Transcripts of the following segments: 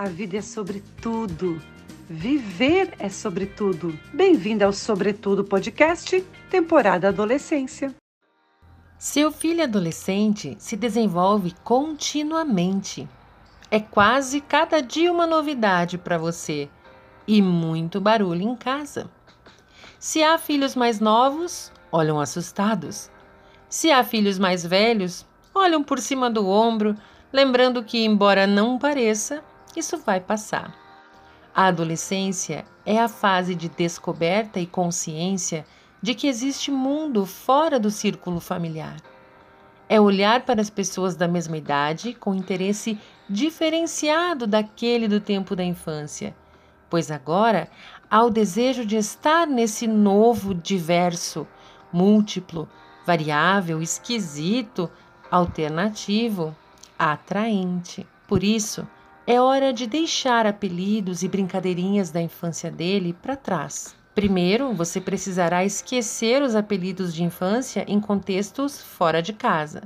A vida é sobre tudo. Viver é sobre tudo. Bem-vindo ao Sobretudo Podcast, temporada Adolescência. Seu filho adolescente se desenvolve continuamente. É quase cada dia uma novidade para você e muito barulho em casa. Se há filhos mais novos, olham assustados. Se há filhos mais velhos, olham por cima do ombro, lembrando que, embora não pareça, isso vai passar. A adolescência é a fase de descoberta e consciência de que existe mundo fora do círculo familiar. É olhar para as pessoas da mesma idade com interesse diferenciado daquele do tempo da infância, pois agora há o desejo de estar nesse novo diverso, múltiplo, variável, esquisito, alternativo, atraente. Por isso, é hora de deixar apelidos e brincadeirinhas da infância dele para trás. Primeiro, você precisará esquecer os apelidos de infância em contextos fora de casa.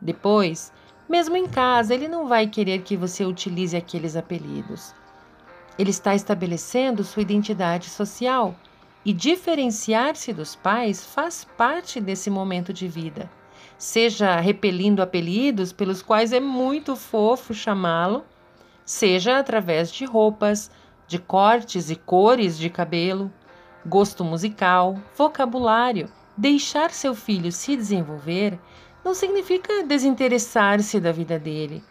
Depois, mesmo em casa, ele não vai querer que você utilize aqueles apelidos. Ele está estabelecendo sua identidade social e diferenciar-se dos pais faz parte desse momento de vida. Seja repelindo apelidos pelos quais é muito fofo chamá-lo, seja através de roupas, de cortes e cores de cabelo, gosto musical, vocabulário. Deixar seu filho se desenvolver não significa desinteressar-se da vida dele.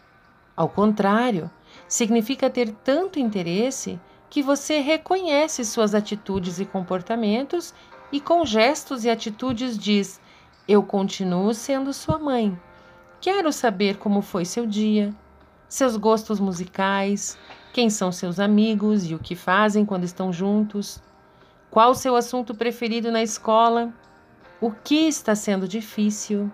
Ao contrário, significa ter tanto interesse que você reconhece suas atitudes e comportamentos e, com gestos e atitudes, diz: Eu continuo sendo sua mãe. Quero saber como foi seu dia, seus gostos musicais, quem são seus amigos e o que fazem quando estão juntos, qual o seu assunto preferido na escola, o que está sendo difícil.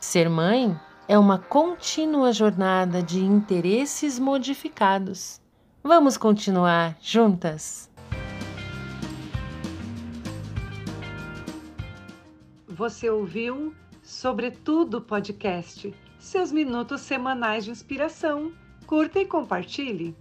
Ser mãe é uma contínua jornada de interesses modificados. Vamos continuar juntas? Você ouviu Sobretudo Podcast seus minutos semanais de inspiração. Curta e compartilhe.